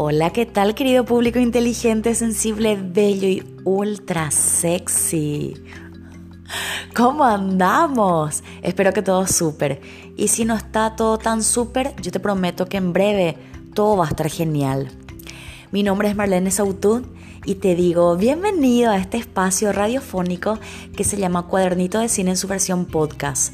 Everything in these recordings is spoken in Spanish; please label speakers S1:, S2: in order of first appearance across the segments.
S1: Hola, ¿qué tal querido público inteligente, sensible, bello y ultra sexy? ¿Cómo andamos? Espero que todo súper. Y si no está todo tan súper, yo te prometo que en breve todo va a estar genial. Mi nombre es Marlene Sautún y te digo bienvenido a este espacio radiofónico que se llama Cuadernito de Cine en su versión podcast.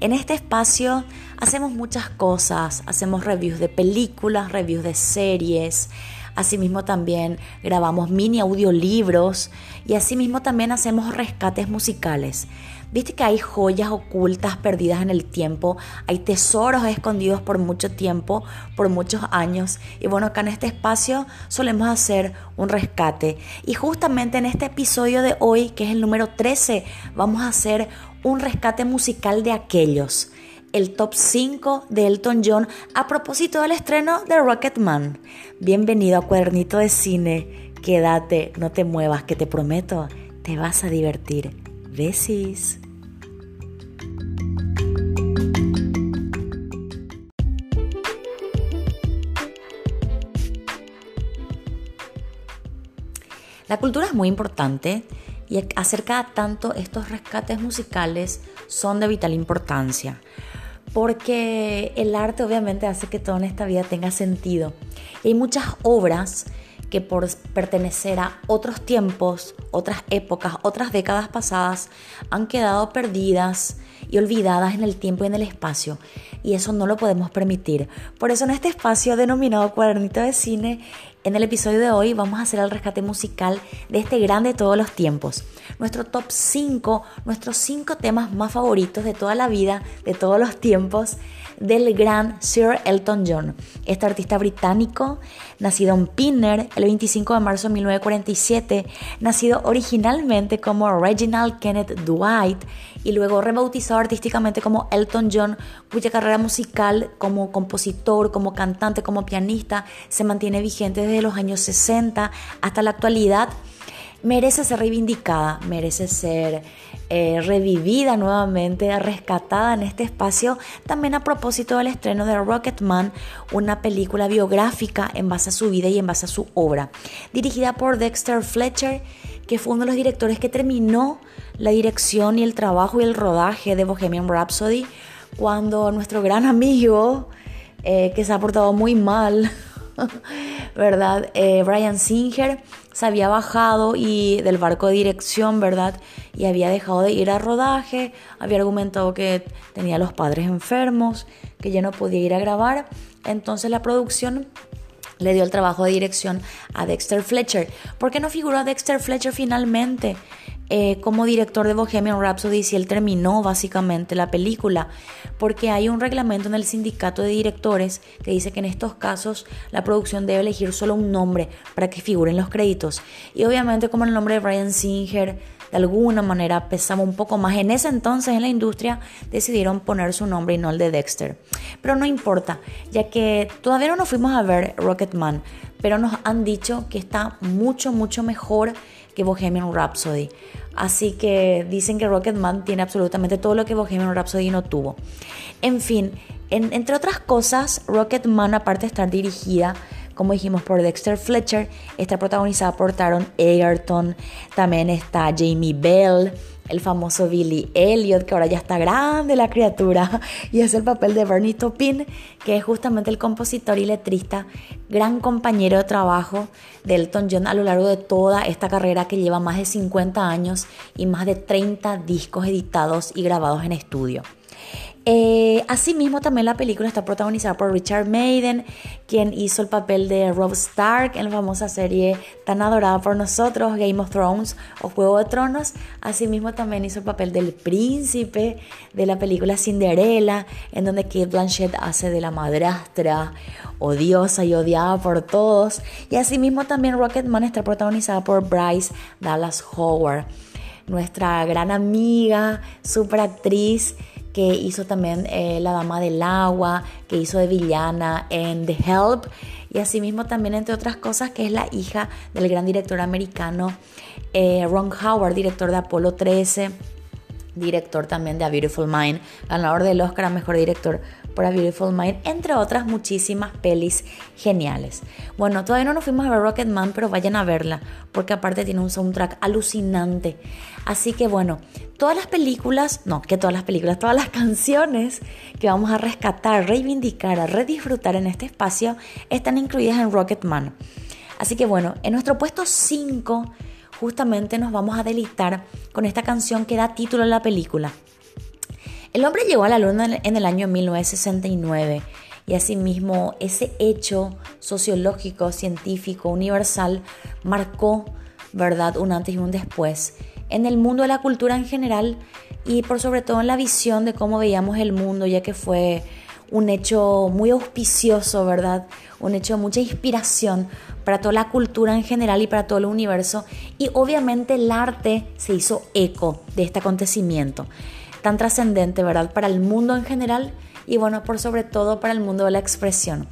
S1: En este espacio hacemos muchas cosas, hacemos reviews de películas, reviews de series, asimismo también grabamos mini audiolibros. Y asimismo también hacemos rescates musicales. Viste que hay joyas ocultas perdidas en el tiempo, hay tesoros escondidos por mucho tiempo, por muchos años. Y bueno, acá en este espacio solemos hacer un rescate. Y justamente en este episodio de hoy, que es el número 13, vamos a hacer un rescate musical de aquellos. El top 5 de Elton John a propósito del estreno de Rocketman. Bienvenido a Cuadernito de Cine. Quédate, no te muevas, que te prometo, te vas a divertir. Besis. La cultura es muy importante y hacer cada tanto estos rescates musicales son de vital importancia. Porque el arte obviamente hace que todo en esta vida tenga sentido. Y hay muchas obras que por pertenecer a otros tiempos, otras épocas, otras décadas pasadas, han quedado perdidas y olvidadas en el tiempo y en el espacio. Y eso no lo podemos permitir. Por eso en este espacio denominado Cuadernito de Cine en el episodio de hoy vamos a hacer el rescate musical de este grande de todos los tiempos. Nuestro top 5, nuestros 5 temas más favoritos de toda la vida, de todos los tiempos, del gran Sir Elton John. Este artista británico, nacido en Pinner el 25 de marzo de 1947, nacido originalmente como Reginald Kenneth Dwight y luego rebautizado artísticamente como Elton John, cuya carrera musical como compositor, como cantante, como pianista se mantiene vigente desde los años 60 hasta la actualidad, merece ser reivindicada, merece ser eh, revivida nuevamente, rescatada en este espacio, también a propósito del estreno de Rocketman, una película biográfica en base a su vida y en base a su obra, dirigida por Dexter Fletcher, que fue uno de los directores que terminó la dirección y el trabajo y el rodaje de Bohemian Rhapsody, cuando nuestro gran amigo, eh, que se ha portado muy mal, ¿verdad? Eh, Brian Singer se había bajado y del barco de dirección, ¿verdad? Y había dejado de ir a rodaje, había argumentado que tenía los padres enfermos, que ya no podía ir a grabar. Entonces la producción le dio el trabajo de dirección a Dexter Fletcher. ¿Por qué no figuró Dexter Fletcher finalmente eh, como director de Bohemian Rhapsody si él terminó básicamente la película, porque hay un reglamento en el sindicato de directores que dice que en estos casos la producción debe elegir solo un nombre para que figuren los créditos. Y obviamente como el nombre de Brian Singer de alguna manera pesaba un poco más. En ese entonces en la industria decidieron poner su nombre y no el de Dexter. Pero no importa, ya que todavía no nos fuimos a ver Rocketman, pero nos han dicho que está mucho, mucho mejor que Bohemian Rhapsody. Así que dicen que Rocketman tiene absolutamente todo lo que Bohemian Rhapsody no tuvo. En fin, entre otras cosas, Rocketman, aparte de estar dirigida, como dijimos, por Dexter Fletcher, está protagonizada por Taron Egerton, también está Jamie Bell, el famoso Billy Elliot, que ahora ya está grande la criatura, y es el papel de Bernie Taupin, que es justamente el compositor y letrista, gran compañero de trabajo de Elton John a lo largo de toda esta carrera que lleva más de 50 años y más de 30 discos editados y grabados en estudio. Eh, asimismo, también la película está protagonizada por Richard Maiden, quien hizo el papel de Rob Stark en la famosa serie tan adorada por nosotros, Game of Thrones o Juego de Tronos. Asimismo, también hizo el papel del príncipe de la película Cinderella, en donde Kate Blanchett hace de la madrastra odiosa y odiada por todos. Y asimismo, también Rocketman está protagonizada por Bryce Dallas Howard, nuestra gran amiga, super actriz que hizo también eh, La Dama del Agua, que hizo de villana en The Help, y asimismo también, entre otras cosas, que es la hija del gran director americano eh, Ron Howard, director de Apolo 13, director también de A Beautiful Mind, ganador del Oscar a Mejor Director por A Beautiful Mind, entre otras muchísimas pelis geniales. Bueno, todavía no nos fuimos a ver Rocketman, pero vayan a verla, porque aparte tiene un soundtrack alucinante. Así que bueno, todas las películas, no, que todas las películas, todas las canciones que vamos a rescatar, reivindicar, a redisfrutar en este espacio están incluidas en Rocketman. Así que bueno, en nuestro puesto 5 justamente nos vamos a delitar con esta canción que da título a la película. El hombre llegó a la luna en el año 1969 y asimismo ese hecho sociológico, científico, universal marcó, ¿verdad?, un antes y un después en el mundo de la cultura en general y por sobre todo en la visión de cómo veíamos el mundo, ya que fue un hecho muy auspicioso, ¿verdad? Un hecho de mucha inspiración para toda la cultura en general y para todo el universo. Y obviamente el arte se hizo eco de este acontecimiento tan trascendente, ¿verdad? Para el mundo en general y bueno, por sobre todo para el mundo de la expresión.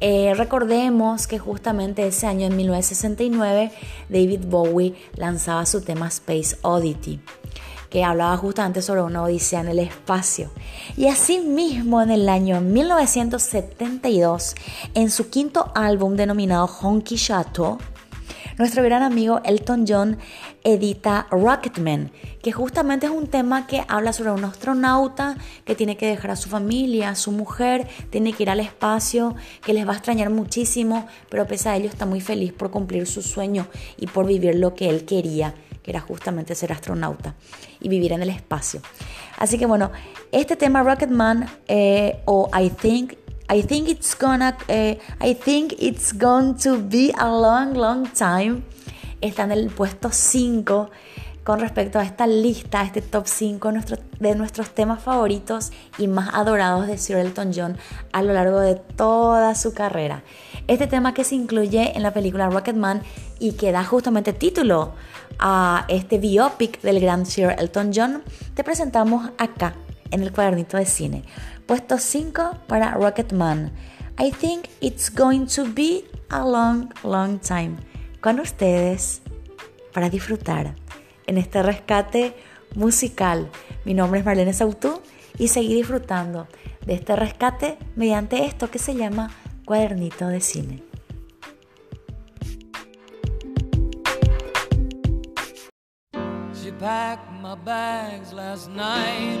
S1: Eh, recordemos que justamente ese año, en 1969, David Bowie lanzaba su tema Space Oddity, que hablaba justamente sobre una odisea en el espacio. Y asimismo, en el año 1972, en su quinto álbum denominado Honky Chateau, nuestro gran amigo Elton John edita Rocketman, que justamente es un tema que habla sobre un astronauta que tiene que dejar a su familia, a su mujer, tiene que ir al espacio, que les va a extrañar muchísimo, pero pese a ello está muy feliz por cumplir su sueño y por vivir lo que él quería, que era justamente ser astronauta y vivir en el espacio. Así que bueno, este tema Rocketman eh, o I Think I think it's gonna, eh, I think it's going to be a long, long time. Está en el puesto 5 con respecto a esta lista, este top 5 de nuestros temas favoritos y más adorados de Sir Elton John a lo largo de toda su carrera. Este tema que se incluye en la película Rocketman y que da justamente título a este biopic del gran Sir Elton John, te presentamos acá en el cuadernito de cine. Puesto 5 para Rocketman. I think it's going to be a long, long time. Con ustedes para disfrutar en este rescate musical. Mi nombre es Marlene Sautú y seguir disfrutando de este rescate mediante esto que se llama cuadernito de cine. She packed my bags last night.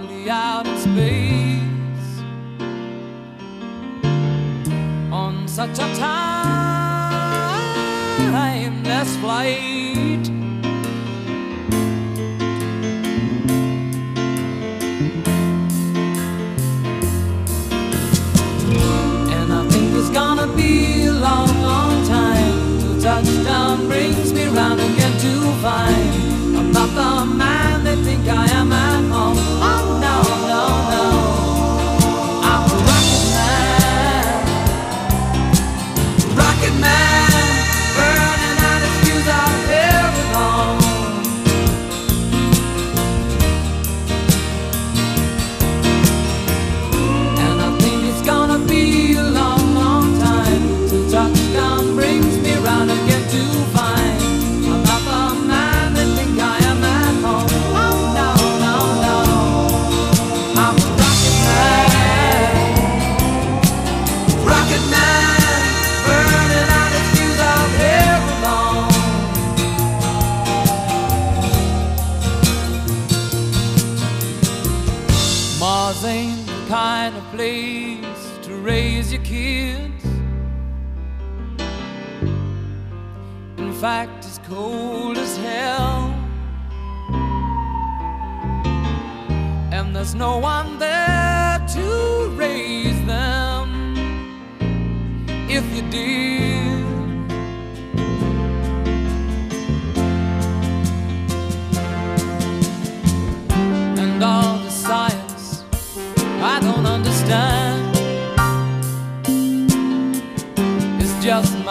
S1: out in space. On such a timeless flight. And I think it's gonna be a long, long time. Till touchdown brings me round again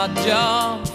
S2: my job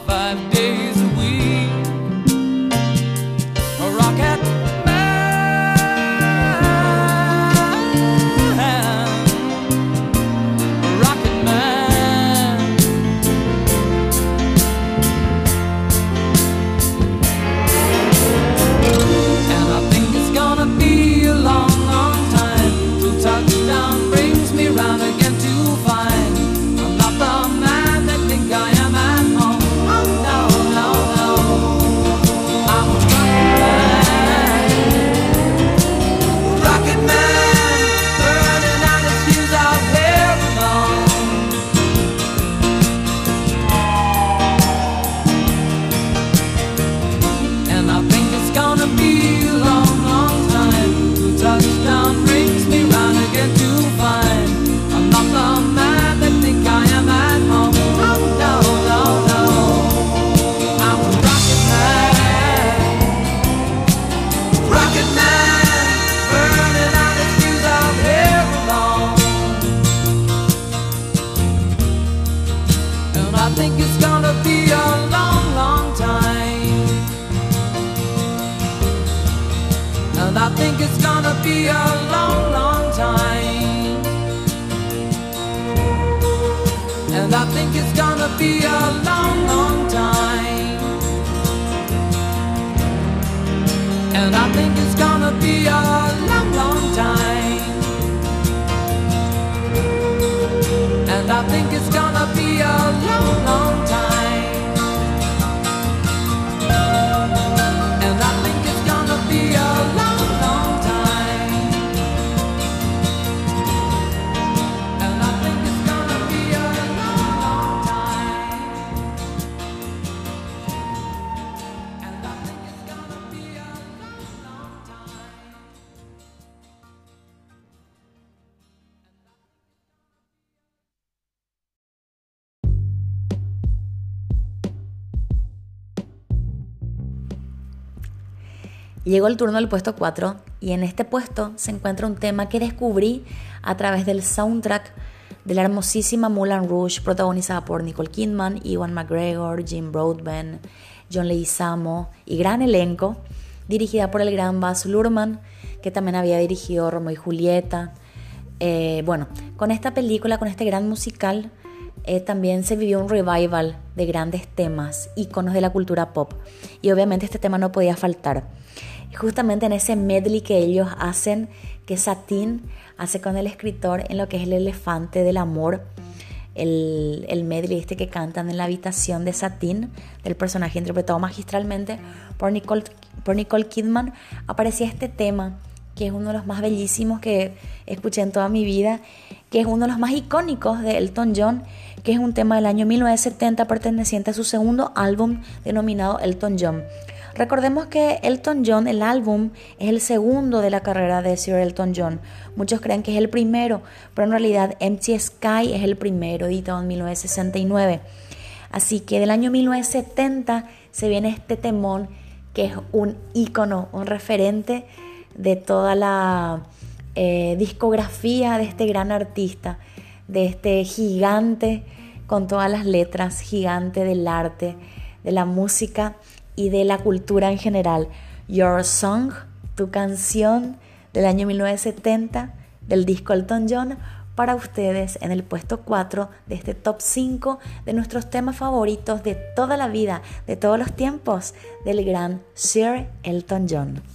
S1: Llegó el turno del puesto 4 y en este puesto se encuentra un tema que descubrí a través del soundtrack de la hermosísima Moulin Rouge protagonizada por Nicole Kidman, Ewan McGregor, Jim Broadbent, John Leguizamo y gran elenco, dirigida por el gran Baz Luhrmann, que también había dirigido Romeo y Julieta. Eh, bueno, con esta película, con este gran musical, eh, también se vivió un revival de grandes temas, íconos de la cultura pop. Y obviamente este tema no podía faltar. Justamente en ese medley que ellos hacen, que Satín hace con el escritor en lo que es el elefante del amor, el, el medley este que cantan en la habitación de Satín, del personaje interpretado magistralmente por Nicole, por Nicole Kidman, aparecía este tema que es uno de los más bellísimos que escuché en toda mi vida, que es uno de los más icónicos de Elton John, que es un tema del año 1970 perteneciente a su segundo álbum denominado Elton John. Recordemos que Elton John, el álbum, es el segundo de la carrera de Sir Elton John. Muchos creen que es el primero, pero en realidad Empty Sky es el primero, editado en 1969. Así que del año 1970 se viene este temón que es un ícono, un referente de toda la eh, discografía de este gran artista, de este gigante con todas las letras, gigante del arte, de la música y de la cultura en general. Your Song, tu canción del año 1970 del disco Elton John, para ustedes en el puesto 4 de este top 5 de nuestros temas favoritos de toda la vida, de todos los tiempos, del gran Sir Elton John.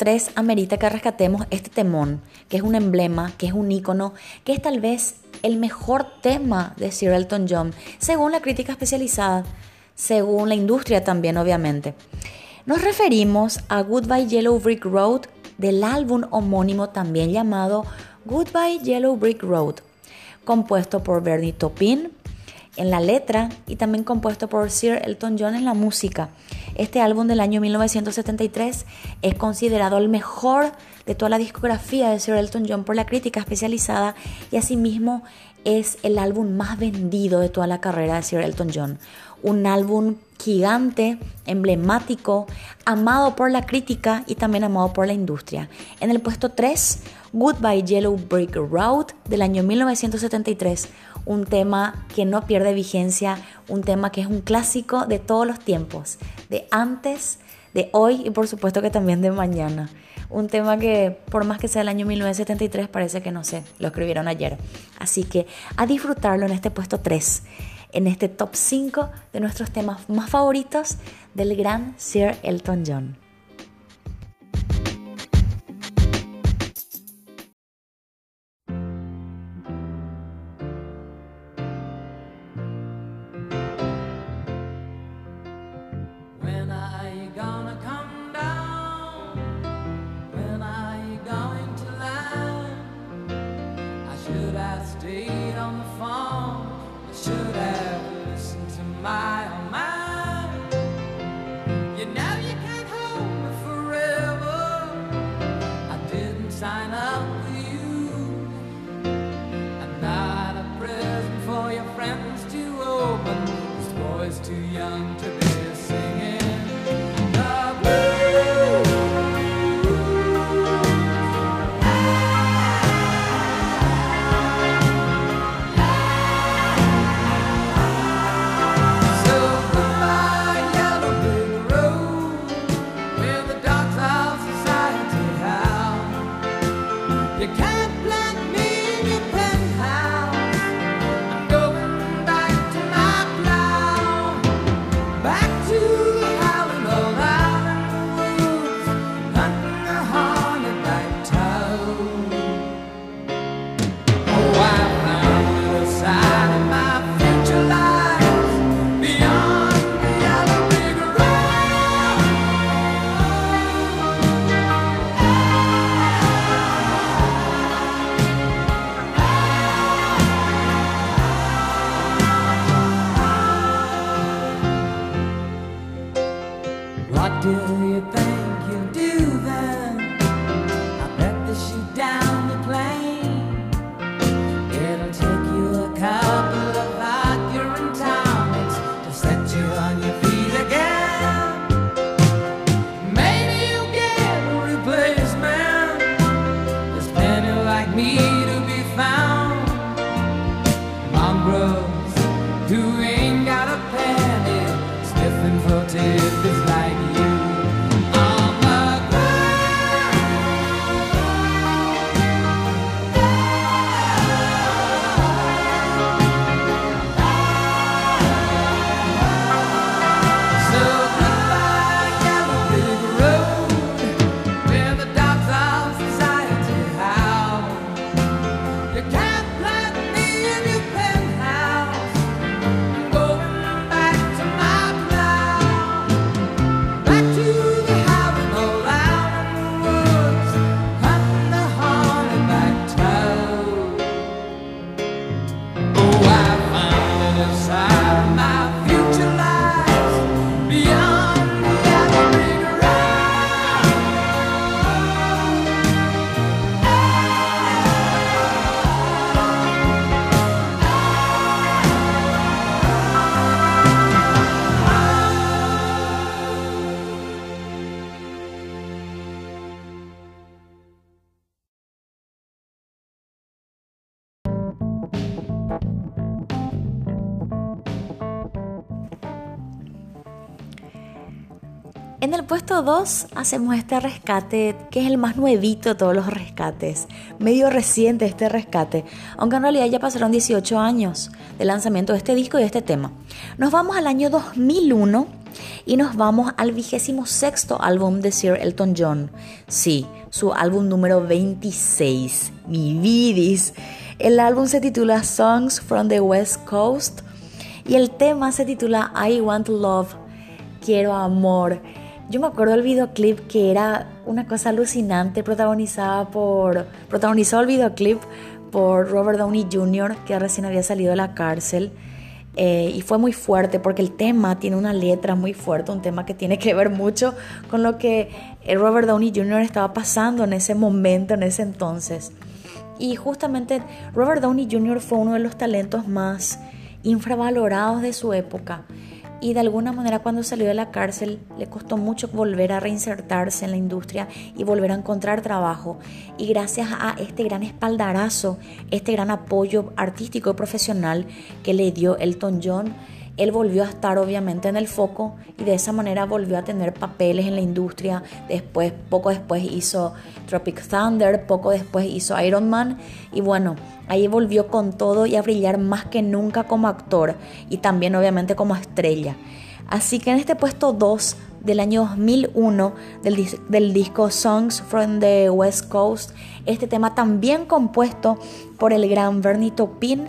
S1: 3 amerita que rescatemos este temón, que es un emblema, que es un ícono, que es tal vez el mejor tema de Sir Elton John, según la crítica especializada, según la industria también, obviamente. Nos referimos a Goodbye Yellow Brick Road del álbum homónimo también llamado Goodbye Yellow Brick Road, compuesto por Bernie Taupin en la letra y también compuesto por Sir Elton John en la música. Este álbum del año 1973 es considerado el mejor de toda la discografía de Sir Elton John por la crítica especializada y asimismo es el álbum más vendido de toda la carrera de Sir Elton John. Un álbum gigante, emblemático, amado por la crítica y también amado por la industria. En el puesto 3, Goodbye Yellow Brick Road del año 1973, un tema que no pierde vigencia, un tema que es un clásico de todos los tiempos, de antes, de hoy y por supuesto que también de mañana. Un tema que por más que sea el año 1973 parece que no sé, lo escribieron ayer. Así que a disfrutarlo en este puesto 3, en este top 5 de nuestros temas más favoritos del gran Sir Elton John.
S2: It can't
S1: En el puesto 2 hacemos este rescate, que es el más nuevito de todos los rescates. Medio reciente este rescate, aunque en realidad ya pasaron 18 años de lanzamiento de este disco y de este tema. Nos vamos al año 2001 y nos vamos al vigésimo sexto álbum de Sir Elton John. Sí, su álbum número 26, Mi Vidis. El álbum se titula Songs from the West Coast y el tema se titula I Want Love, Quiero Amor. Yo me acuerdo del videoclip que era una cosa alucinante, protagonizada por, protagonizado el videoclip por Robert Downey Jr., que recién había salido de la cárcel. Eh, y fue muy fuerte porque el tema tiene una letra muy fuerte, un tema que tiene que ver mucho con lo que eh, Robert Downey Jr. estaba pasando en ese momento, en ese entonces. Y justamente Robert Downey Jr. fue uno de los talentos más infravalorados de su época y de alguna manera cuando salió de la cárcel le costó mucho volver a reinsertarse en la industria y volver a encontrar trabajo. Y gracias a este gran espaldarazo, este gran apoyo artístico y profesional que le dio Elton John, él volvió a estar obviamente en el foco y de esa manera volvió a tener papeles en la industria. Después, poco después hizo Tropic Thunder, poco después hizo Iron Man y bueno, ahí volvió con todo y a brillar más que nunca como actor y también obviamente como estrella. Así que en este puesto 2 del año 2001 del, del, disco Songs from the West Coast, este tema también compuesto por el gran Bernie Taupin,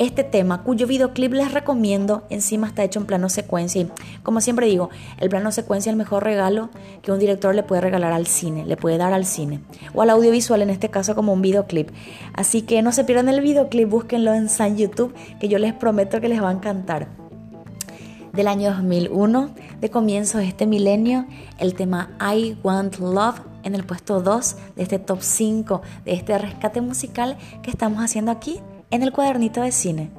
S1: este tema, cuyo videoclip les recomiendo, encima está hecho en plano secuencia. Y como siempre digo, el plano secuencia es el mejor regalo que un director le puede regalar al cine, le puede dar al cine, o al audiovisual, en este caso como un videoclip. Así que no se pierdan el videoclip, búsquenlo en San YouTube, que yo les prometo que les va a encantar. Del año 2001, de comienzo de este milenio, el tema I Want Love en el puesto 2 de este top 5 de este rescate musical que estamos haciendo aquí en el cuadernito de cine.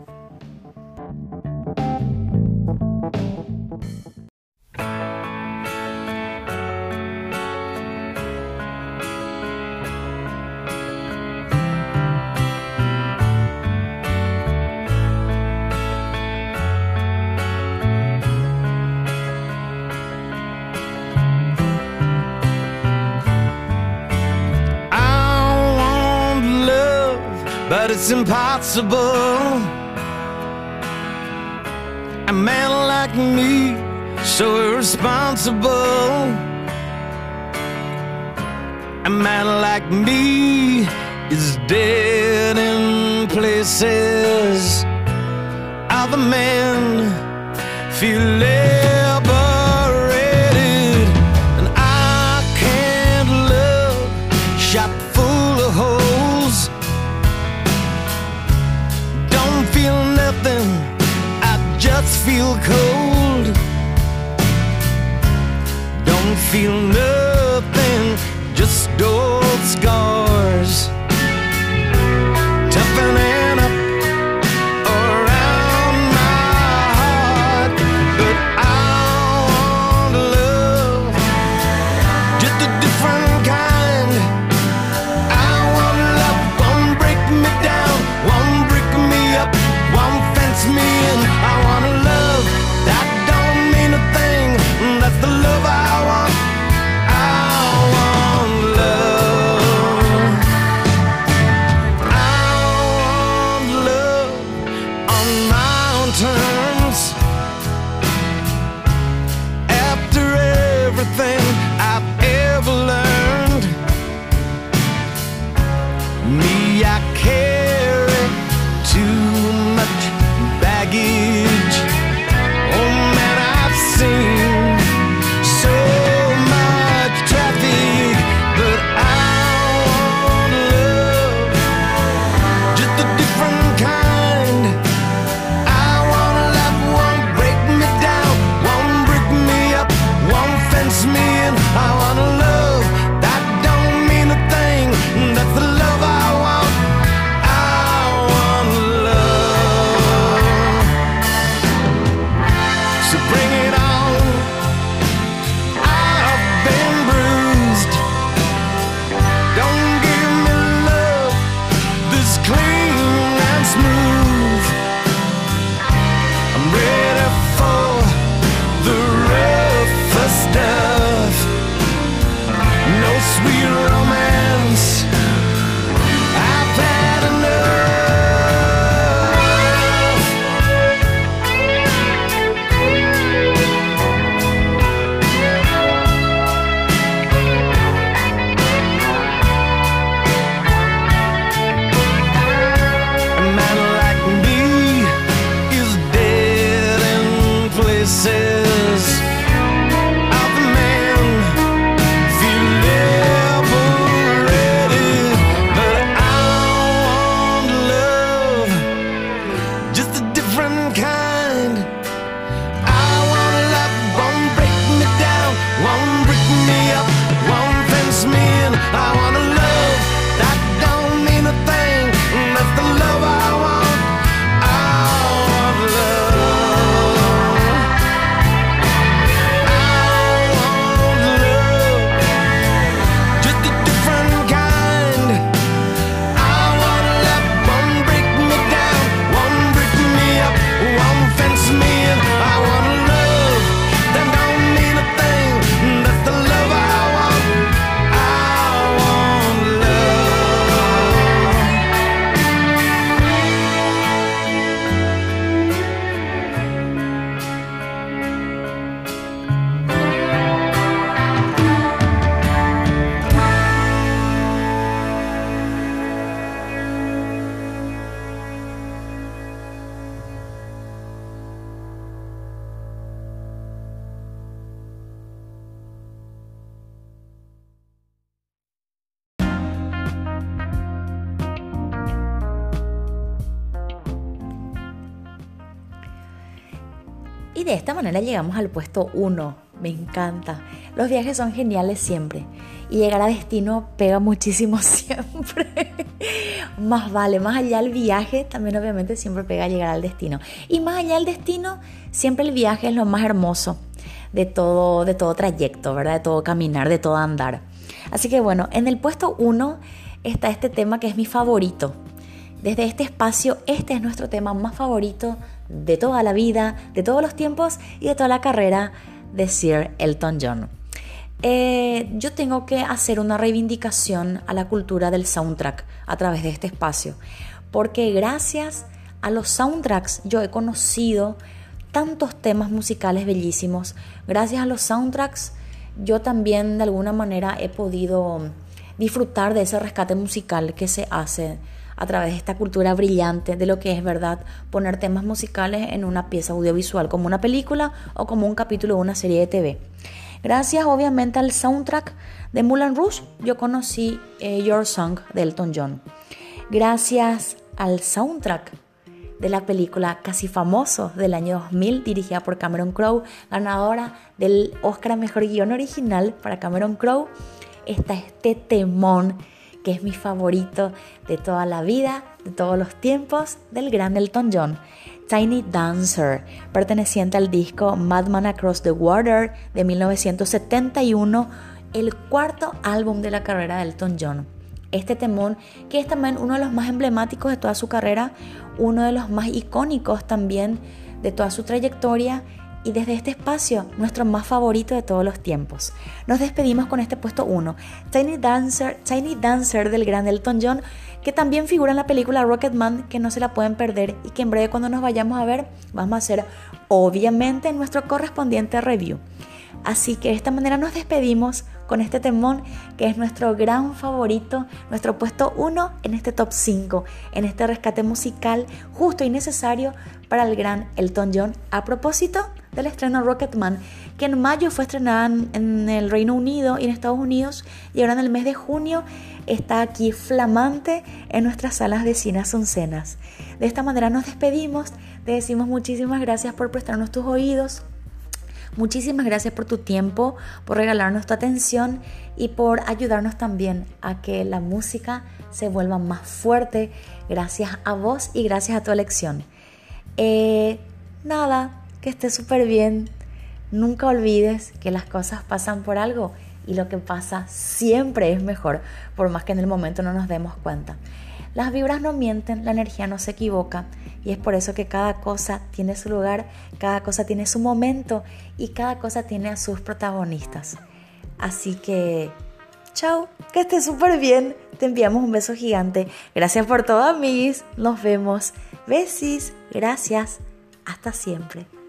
S3: it's impossible. A man like me, so irresponsible. A man like me is dead in places. Other men feel less. Okay.
S1: Y de esta manera llegamos al puesto 1. Me encanta. Los viajes son geniales siempre. Y llegar a destino pega muchísimo siempre. más vale, más allá del viaje, también obviamente siempre pega llegar al destino. Y más allá del destino, siempre el viaje es lo más hermoso de todo, de todo trayecto, ¿verdad? De todo caminar, de todo andar. Así que bueno, en el puesto 1 está este tema que es mi favorito. Desde este espacio, este es nuestro tema más favorito de toda la vida, de todos los tiempos y de toda la carrera de Sir Elton John. Eh, yo tengo que hacer una reivindicación a la cultura del soundtrack a través de este espacio, porque gracias a los soundtracks yo he conocido tantos temas musicales bellísimos. Gracias a los soundtracks yo también de alguna manera he podido disfrutar de ese rescate musical que se hace a través de esta cultura brillante de lo que es verdad poner temas musicales en una pieza audiovisual como una película o como un capítulo de una serie de TV. Gracias obviamente al soundtrack de Moulin Rouge yo conocí eh, Your Song de Elton John. Gracias al soundtrack de la película Casi Famoso del año 2000, dirigida por Cameron Crowe, ganadora del Oscar Mejor Guión Original para Cameron Crowe, está este temón que es mi favorito de toda la vida, de todos los tiempos, del gran Elton John. Tiny Dancer, perteneciente al disco Madman Across the Water de 1971, el cuarto álbum de la carrera de Elton John. Este temón, que es también uno de los más emblemáticos de toda su carrera, uno de los más icónicos también de toda su trayectoria y desde este espacio, nuestro más favorito de todos los tiempos. Nos despedimos con este puesto 1, Tiny Dancer, Tiny Dancer del gran Elton John, que también figura en la película Rocketman, que no se la pueden perder y que en breve cuando nos vayamos a ver vamos a hacer obviamente nuestro correspondiente review. Así que de esta manera nos despedimos con este temón que es nuestro gran favorito, nuestro puesto 1 en este top 5, en este rescate musical justo y necesario para el gran Elton John. A propósito del estreno Rocketman, que en mayo fue estrenada en el Reino Unido y en Estados Unidos y ahora en el mes de junio está aquí flamante en nuestras salas de cine Asuncenas. De esta manera nos despedimos, te decimos muchísimas gracias por prestarnos tus oídos Muchísimas gracias por tu tiempo, por regalarnos tu atención y por ayudarnos también a que la música se vuelva más fuerte gracias a vos y gracias a tu elección. Eh, nada, que estés súper bien. Nunca olvides que las cosas pasan por algo y lo que pasa siempre es mejor, por más que en el momento no nos demos cuenta. Las vibras no mienten, la energía no se equivoca y es por eso que cada cosa tiene su lugar, cada cosa tiene su momento y cada cosa tiene a sus protagonistas. Así que, chao, que estés súper bien. Te enviamos un beso gigante. Gracias por todo, amigos. Nos vemos. Besis. Gracias. Hasta siempre.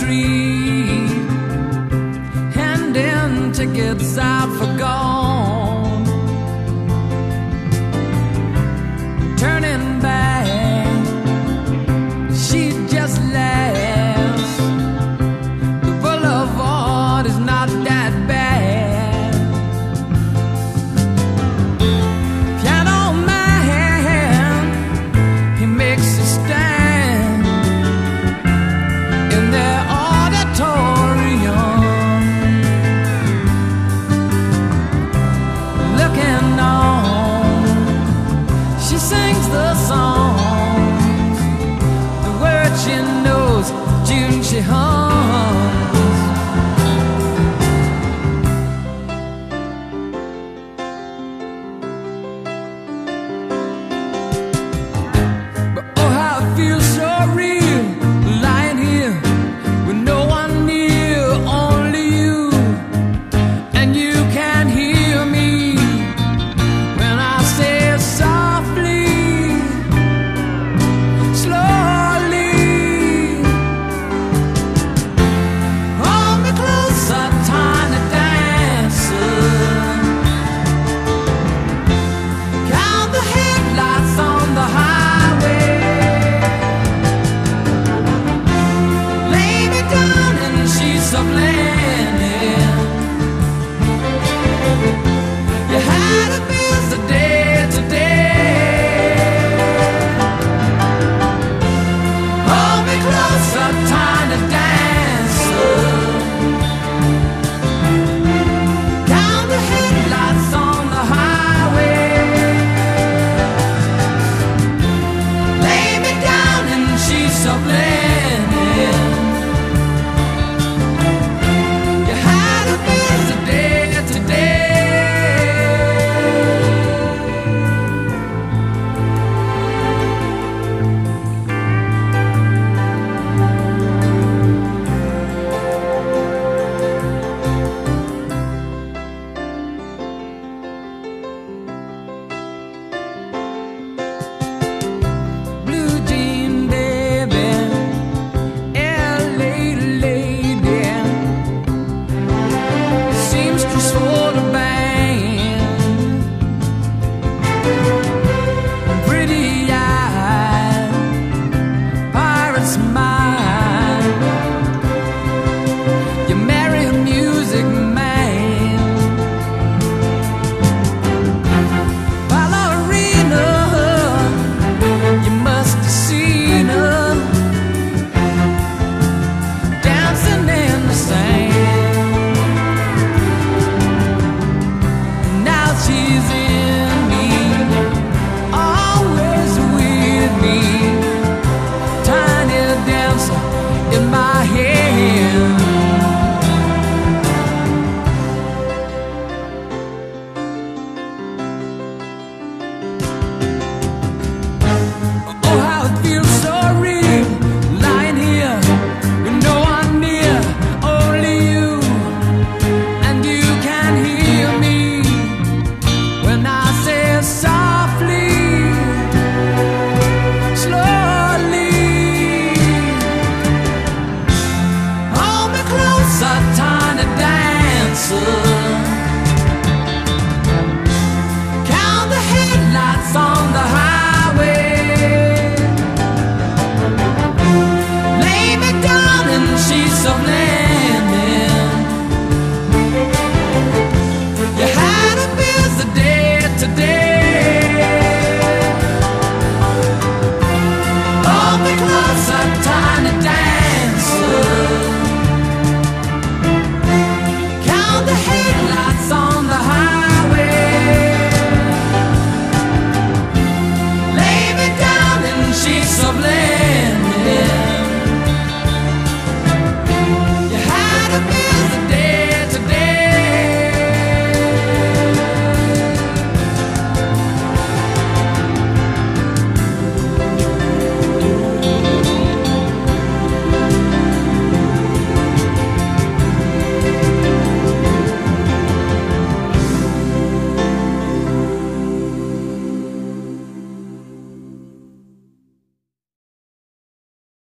S2: street, handing tickets out.